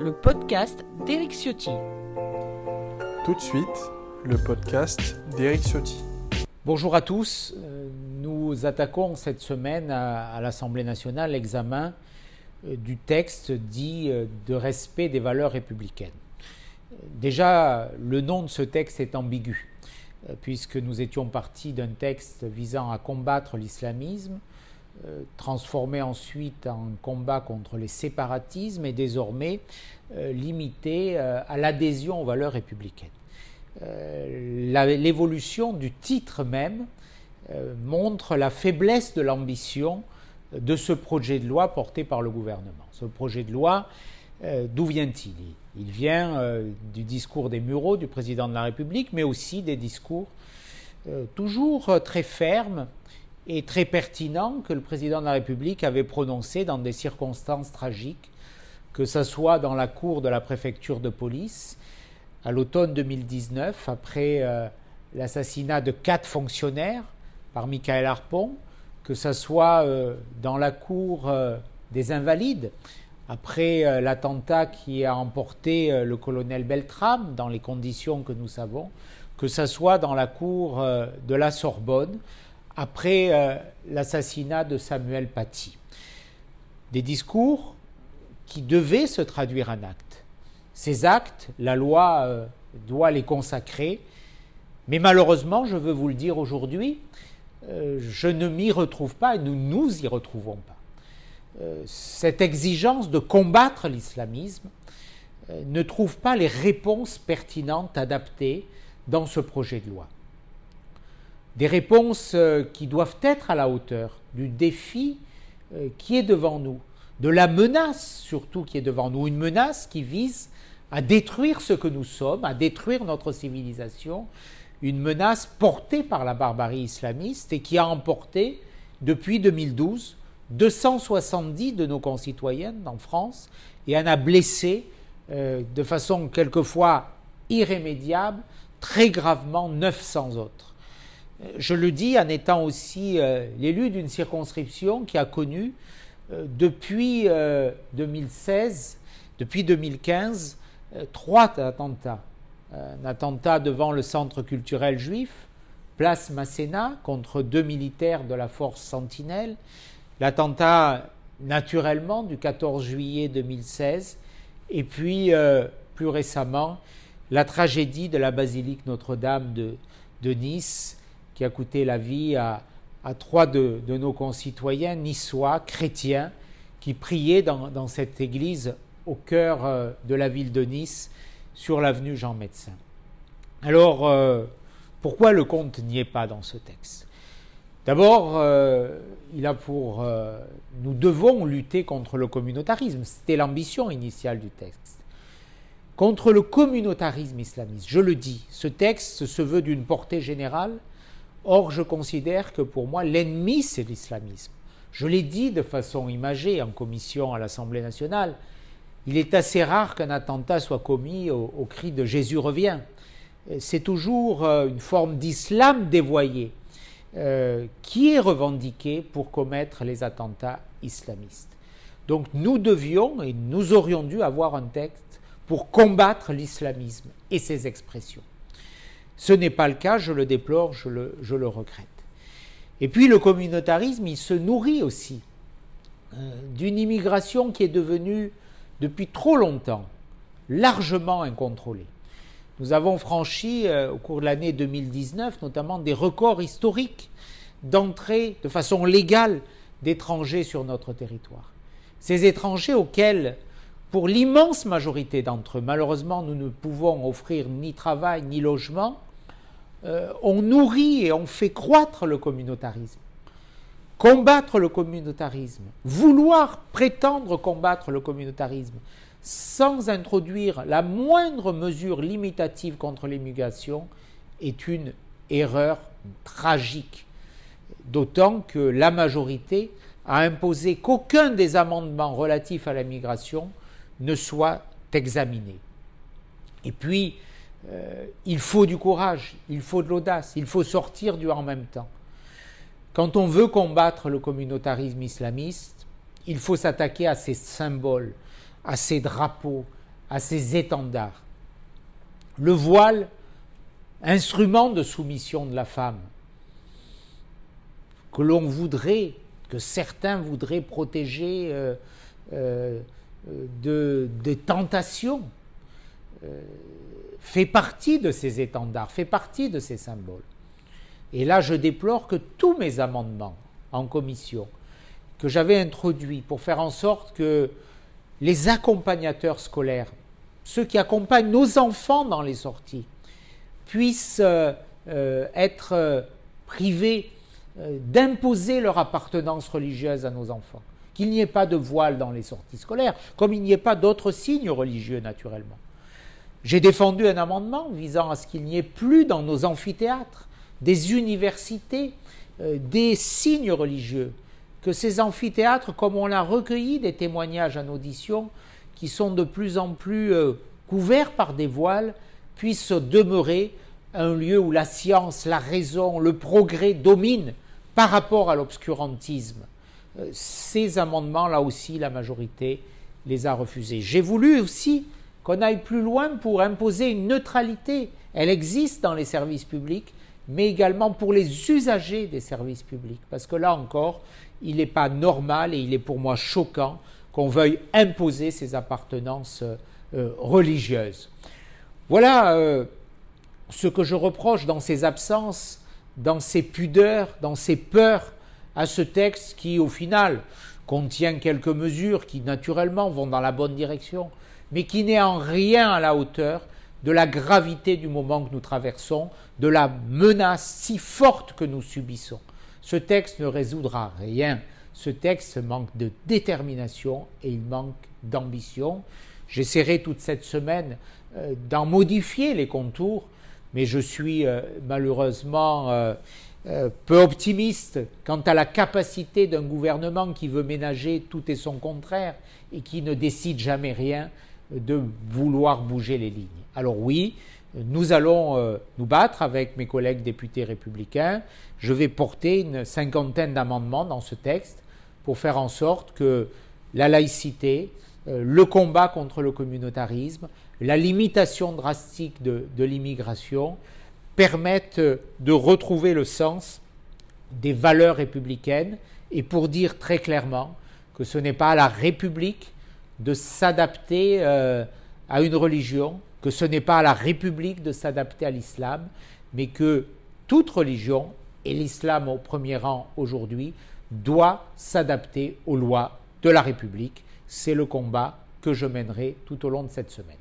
le podcast d'Eric Ciotti. Tout de suite, le podcast d'Eric Ciotti. Bonjour à tous. Euh, nous attaquons cette semaine à, l'Assemblée nationale l'examen euh, du texte dit euh, de respect des valeurs républicaines. Déjà, le nom de ce texte est ambigu, puisque nous étions partis d'un texte visant à combattre l'islamisme, transformé ensuite en combat contre les séparatismes et désormais limité à l'adhésion aux valeurs républicaines. L'évolution du titre même euh, montre la faiblesse de l'ambition de ce projet de loi porté par le gouvernement. Ce projet de loi, euh, d'où vient-il? Il vient euh, du discours des Mureaux du président de la République, mais aussi des discours toujours très fermes et très pertinents que le président de la République avait prononcés dans des circonstances tragiques, que ce soit dans la cour de la préfecture de police à l'automne 2019, après l'assassinat de quatre fonctionnaires, par Michael Harpon, que ce soit euh, dans la cour euh, des Invalides, après euh, l'attentat qui a emporté le colonel Beltrame, dans les conditions que nous savons, que ce soit dans la cour de la Sorbonne, après l'assassinat de Samuel Paty. Des discours qui devaient se traduire en actes. Ces actes, la loi doit les consacrer, mais malheureusement, je veux vous le dire aujourd'hui, euh, je ne m'y retrouve pas et nous nous y retrouvons pas. Euh, cette exigence de combattre l'islamisme euh, ne trouve pas les réponses pertinentes, adaptées dans ce projet de loi. Des réponses qui doivent être à la hauteur du défi qui est devant nous, de la menace surtout qui est devant nous, une menace qui vise à détruire ce que nous sommes, à détruire notre civilisation, une menace portée par la barbarie islamiste et qui a emporté, depuis 2012, 270 de nos concitoyennes en France et en a blessé euh, de façon quelquefois irrémédiable, très gravement 900 autres. Euh, je le dis en étant aussi euh, l'élu d'une circonscription qui a connu depuis 2016, depuis 2015, trois attentats. Un attentat devant le centre culturel juif, place Masséna, contre deux militaires de la force Sentinelle, l'attentat naturellement du 14 juillet 2016, et puis euh, plus récemment la tragédie de la basilique Notre-Dame de, Nice, qui a coûté la vie à, trois de, nos concitoyens niçois, chrétiens, qui priaient dans, cette église au cœur euh, de la ville de Nice sur l'avenue Jean Médecin. Alors, euh, pourquoi le compte n'y est pas dans ce texte? D'abord, euh, il a pour. Nous devons lutter contre le communautarisme. C'était l'ambition initiale du texte. Contre le communautarisme islamiste. Je le dis, ce texte se veut d'une portée générale. Or, je considère que pour moi, l'ennemi, c'est l'islamisme. Je l'ai dit de façon imagée en commission à l'Assemblée nationale. Il est assez rare qu'un attentat soit commis au, cri de Jésus revient. C'est toujours euh, une forme d'islam dévoyé euh, qui est revendiquée pour commettre les attentats islamistes. Donc nous devions et nous aurions dû avoir un texte pour combattre l'islamisme et ses expressions. Ce n'est pas le cas, je le déplore, je le, regrette. Et puis le communautarisme, il se nourrit aussi euh, d'une immigration qui est devenue depuis trop longtemps largement incontrôlée. Nous avons franchi euh, au cours de l'année 2019 notamment des records historiques d'entrée de façon légale d'étrangers sur notre territoire. Ces étrangers auxquels, pour l'immense majorité d'entre eux, malheureusement nous ne pouvons offrir ni travail ni logement, euh, ont nourri et ont fait croître le communautarisme combattre le communautarisme, vouloir prétendre combattre le communautarisme sans introduire la moindre mesure limitative contre l'immigration est une erreur tragique. D'autant que la majorité a imposé qu'aucun des amendements relatifs à la migration ne soit examiné. Et puis, euh, il faut du courage, il faut de l'audace, il faut sortir du en même temps. Quand on veut combattre le communautarisme islamiste, il faut s'attaquer à ses symboles, à ses drapeaux, à ces étendards. Le voile, instrument de soumission de la femme, que l'on voudrait, que certains voudraient protéger euh, euh, de, des tentations, fait partie de ces étendards, fait partie de ces symboles. Et là, je déplore que tous mes amendements en commission, que j'avais introduits pour faire en sorte que les accompagnateurs scolaires, ceux qui accompagnent nos enfants dans les sorties, puissent euh, euh, être euh, privés d'imposer leur appartenance religieuse à nos enfants. Qu'il n'y ait pas de voile dans les sorties scolaires, comme il n'y ait pas d'autres signes religieux naturellement. J'ai défendu un amendement visant à ce qu'il n'y ait plus dans nos amphithéâtres, des universités, des signes religieux, que ces amphithéâtres, comme on a recueilli des témoignages en audition, qui sont de plus en plus couverts par des voiles, puissent demeurer un lieu où la science, la raison, le progrès dominent par rapport à l'obscurantisme. Euh, ces amendements, là aussi, la majorité les a refusés. J'ai voulu aussi qu'on aille plus loin pour imposer une neutralité. Elle existe dans les services publics, mais également pour les usagers des services publics. Parce que là encore, il n'est pas normal et il est pour moi choquant qu'on veuille imposer ces appartenances euh, religieuses. Voilà euh, ce que je reproche dans ces absences, dans ces pudeurs, dans ces peurs à ce texte qui, au final, contient quelques mesures qui, naturellement, vont dans la bonne direction, mais qui n'est en rien à la hauteur de la gravité du moment que nous traversons, de la menace si forte que nous subissons. Ce texte ne résoudra rien. Ce texte manque de détermination et il manque d'ambition. J'essaierai toute cette semaine euh, d'en modifier les contours, mais je suis euh, malheureusement euh, peu optimiste quant à la capacité d'un gouvernement qui veut ménager tout et son contraire et qui ne décide jamais rien de vouloir bouger les lignes. Alors oui, nous allons nous battre avec mes collègues députés républicains. Je vais porter une cinquantaine d'amendements dans ce texte pour faire en sorte que la laïcité, le combat contre le communautarisme, la limitation drastique de, l'immigration permettent de retrouver le sens des valeurs républicaines et pour dire très clairement que ce n'est pas la République de s'adapter euh, à une religion, que ce n'est pas à la République de s'adapter à l'islam, mais que toute religion, et l'islam au premier rang aujourd'hui, doit s'adapter aux lois de la République. C'est le combat que je mènerai tout au long de cette semaine.